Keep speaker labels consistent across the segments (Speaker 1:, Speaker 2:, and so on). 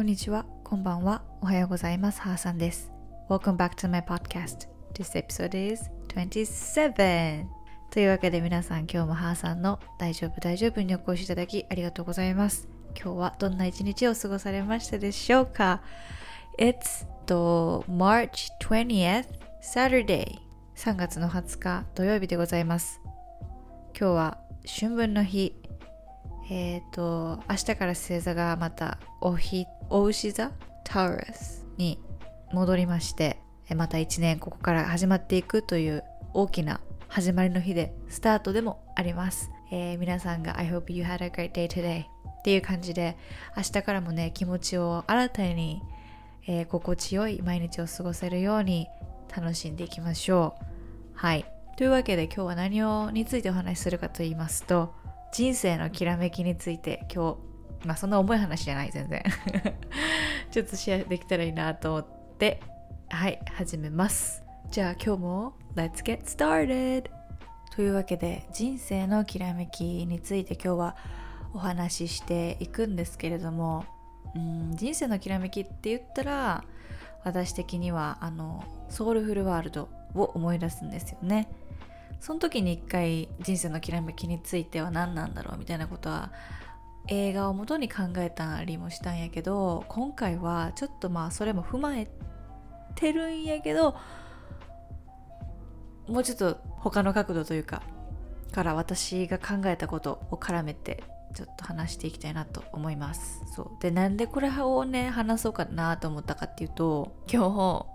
Speaker 1: こんにちは、こんばんは、おはようございます。ハーさんです。Welcome back to my podcast. This episode is 27. というわけで皆さん、今日もハーさんの大丈夫大丈夫にお越しいただきありがとうございます。今日はどんな一日を過ごされましたでしょうか ?It's the March 20th Saturday. 3月の20日土曜日でございます。今日は春分の日。えっ、と、明日から星座がまたおひ、お牛座タウラスに戻りまして、また一年ここから始まっていくという大きな始まりの日で、スタートでもあります。えー皆さんが I hope you had a great day today っていう感じで、明日からもね、気持ちを新たに、えー心地よい毎日を過ごせるように楽しんでいきましょう。はい。というわけで今日は何をについてお話しするかと言いますと、人生のきらめきについて今日、まあそんな重い話じゃない、全然。ちょっとシェアできたらいいなと思って、はい、始めます。じゃあ今日も Let's get started! というわけで人生のきらめきについて今日はお話ししていくんですけれども、うん、人生のきらめきって言ったら私的にはあのソウルフルワールドを思い出すんですよね。その時に一回人生のきらめきについては何なんだろうみたいなことは映画を元に考えたりもしたんやけど今回はちょっとまあそれも踏まえてるんやけどもうちょっと他の角度というかから私が考えたことを絡めてちょっと話していきたいなと思います。そう。でなんでこれをね話そうかなと思ったかっていうと今日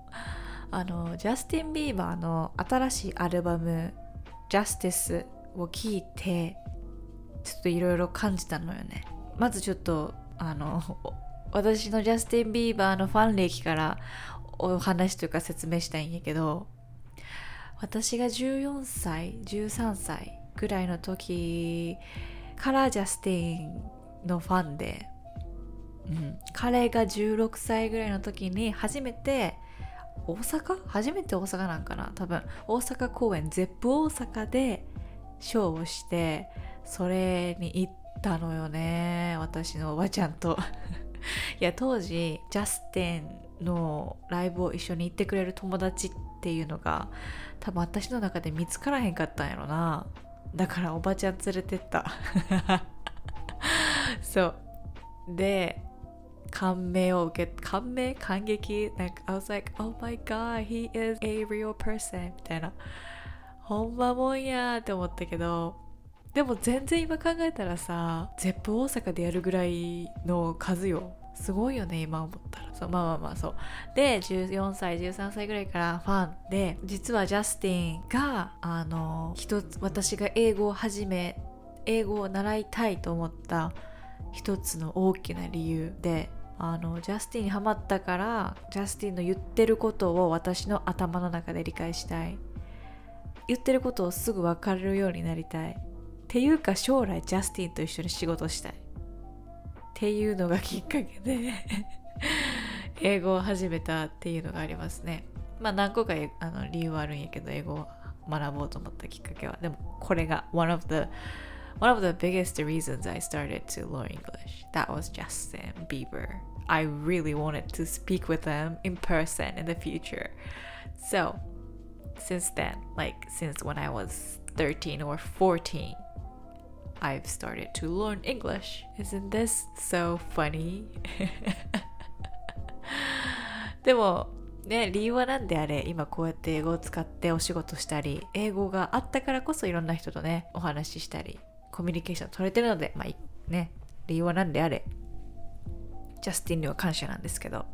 Speaker 1: あのジャスティン・ビーバーの新しいアルバム「Justice」を聴いてちょっといろいろ感じたのよね。まずちょっとあの私のジャスティン・ビーバーのファン歴からお話というか説明したいんやけど私が14歳13歳ぐらいの時からジャスティンのファンで、うん、彼が16歳ぐらいの時に初めて大阪？初めて大阪なんかな多分。大阪公演 ZEP 大阪でショーをしてそれに行ったのよね私のおばちゃんと。いや当時ジャスティンのライブを一緒に行ってくれる友達っていうのが多分私の中で見つからへんかったんやろな。だからおばちゃん連れてった。そう。で感銘を受け感銘感激なんか I was like oh my god he is a real person みたいな。ほんまもんやーって思ったけどでも全然今考えたらさ ZEP 大阪でやるぐらいの数よ。すごいよね今思ったら。そうまあまあまあそう。で14歳13歳ぐらいからファン。で実はジャスティンがあの一つ私が英語を始め英語を習いたいと思った一つの大きな理由。であのジャスティンにハマったからジャスティンの言ってることを私の頭の中で理解したい。言ってることをすぐ分かるようになりたい。ていうか将来ジャスティンと一緒に仕事したいっていうのがきっかけで英語を始めたっていうのがありますねまあ何個かあの理由はあるんやけど英語を学ぼうと思ったきっかけはでもこれが one of the one of the biggest reasons I started to learn English that was Justin Bieber I really wanted to speak with him in person in the future so since then like since when I was 13 or 14 I've started to learn English. Isn't this so funny? でもね理由は何であれ今こうやって英語を使ってお仕事したり英語があったからこそいろんな人とねお話ししたりコミュニケーション取れてるのでまあね理由は何であれジャスティンには感謝なんですけど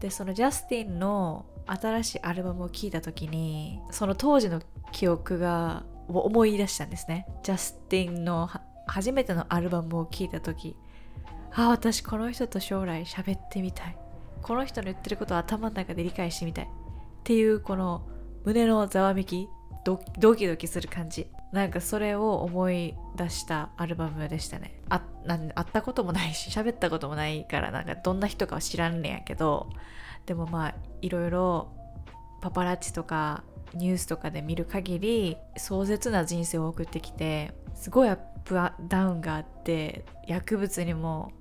Speaker 1: でそのジャスティンの新しいアルバムを聴いた時にその当時の記憶がを思い出したんですね。ジャスティンの初めてのアルバムを聴いた時ああ私この人と将来喋ってみたい。この人の言ってることを頭の中で理解してみたいっていうこの胸のざわめきドキドキする感じ。なんかそれを思い出したアルバムでしたね。あなん会ったこともないし喋ったこともないからなんかどんな人かは知らんねんやけどでもまあいろいろパパラッチとかニュースとかで見る限り壮絶な人生を送ってきてすごいアップダウンがあって薬物にも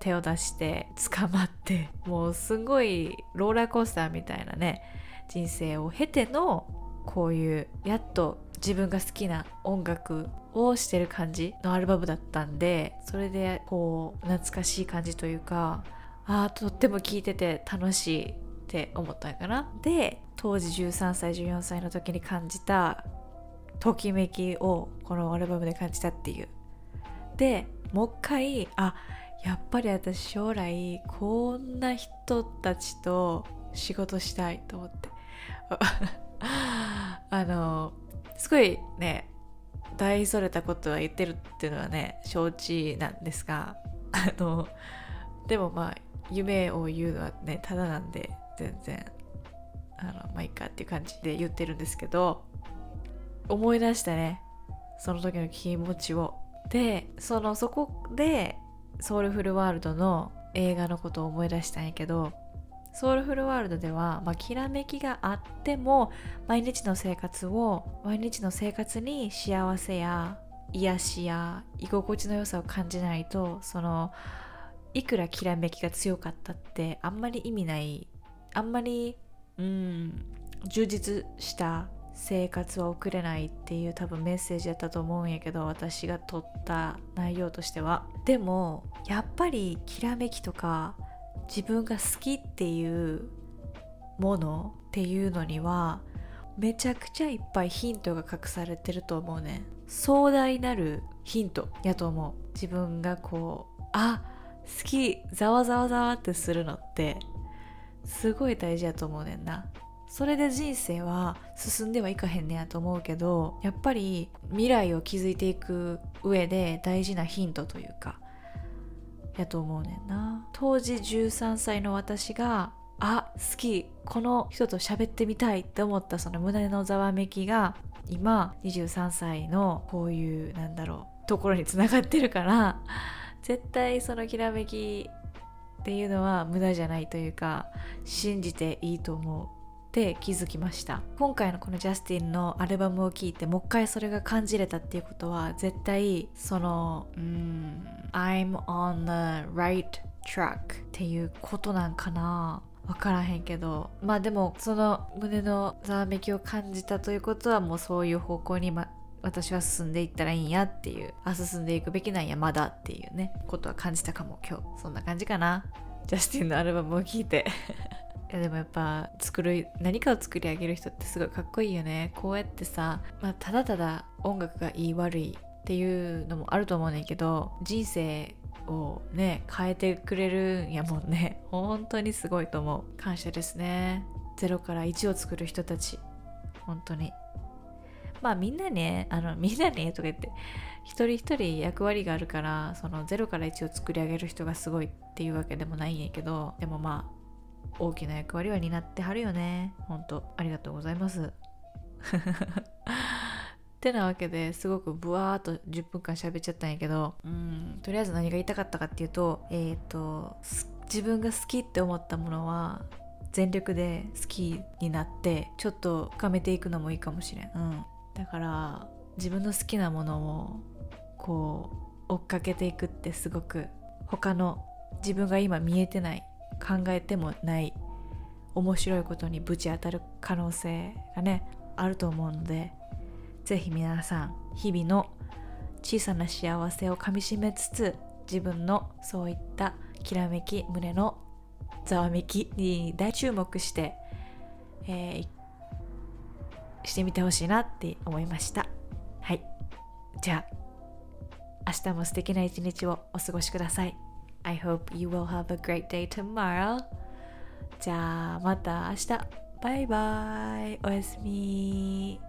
Speaker 1: 手を出して捕まってもうすごいローラーコースターみたいなね人生を経てのこういうやっと自分が好きな音楽をしてる感じのアルバムだったんでそれでこう懐かしい感じというかあとっても聴いてて楽しいって思ったんかなで当時13歳14歳の時に感じたときめきをこのアルバムで感じたっていう。でもう一回あやっぱり私将来こんな人たちと仕事したいと思って。あのすごいね大それたことは言ってるっていうのはね承知なんですが。あのでもまあ夢を言うのはねただなんで。全然あのまあいいかっていう感じで言ってるんですけど思い出したねその時の気持ちを。でそのそこでソウルフルワールドの映画のことを思い出したんやけどソウルフルワールドでは、まあ、きらめきがあっても毎日の生活を毎日の生活に幸せや癒しや居心地の良さを感じないとそのいくらきらめきが強かったってあんまり意味ないあんまりうん充実した生活は送れないっていう多分メッセージだったと思うんやけど私が取った内容としては。でもやっぱりきらめきとか自分が好きっていうものっていうのにはめちゃくちゃいっぱいヒントが隠されてると思うね。壮大なるヒントやと思う。自分がこうあ好きざわざわざわってするのってすごい大事やと思うねんな。それで人生は進んではいかへんねやと思うけどやっぱり未来を築いていく上で大事なヒントというかやと思うねんな。当時13歳の私があ好きこの人と喋ってみたいって思ったその胸のざわめきが今23歳のこういうなんだろうところにつながってるから絶対そのきらめきっていうのは無駄じゃないというか信じていいと思うって気づきました。今回のこのジャスティンのアルバムを聴いてもう一回それが感じれたっていうことは絶対そのうん I'm on the right track っていうことなんかな。分からへんけど。まあでもその胸のざわめきを感じたということはもうそういう方向に、ま、私は進んでいったらいいんやっていうあ進んでいくべきなんやまだっていうねことは感じたかも今日。そんな感じかな。ジャスティンのアルバムを聴いて。いやでもやっぱ作る何かを作り上げる人ってすごいかっこいいよね。こうやってさ、まあ、ただただ音楽がいい悪いっていうのもあると思うねんけど人生をね変えてくれるんやもんね。本当にすごいと思う。感謝ですね。0から1を作る人たち。本当に。まあみんなねあのみんなねとか言って一人一人役割があるからその0から1を作り上げる人がすごいっていうわけでもないんやけどでもまあ大きな役割は担ってはるよね。ほんとありがとうございます。ってなわけですごくブワーっと10分間喋っちゃったんやけどうんとりあえず何が言いたかったかっていうとえっ、ー、と自分が好きって思ったものは全力で好きになってちょっと深めていくのもいいかもしれん、うん、だから自分の好きなものをこう追っかけていくってすごく他の自分が今見えてない考えてもない面白いことにぶち当たる可能性がねあると思うのでぜひ皆さん日々の小さな幸せをかみしめつつ自分のそういったきらめき胸のざわめきに大注目して、えー、してみてほしいなって思いましたはいじゃあ明日も素敵な一日をお過ごしください I hope you will have a great day tomorrow. じゃあまた明日。バイバイ。おやすみ。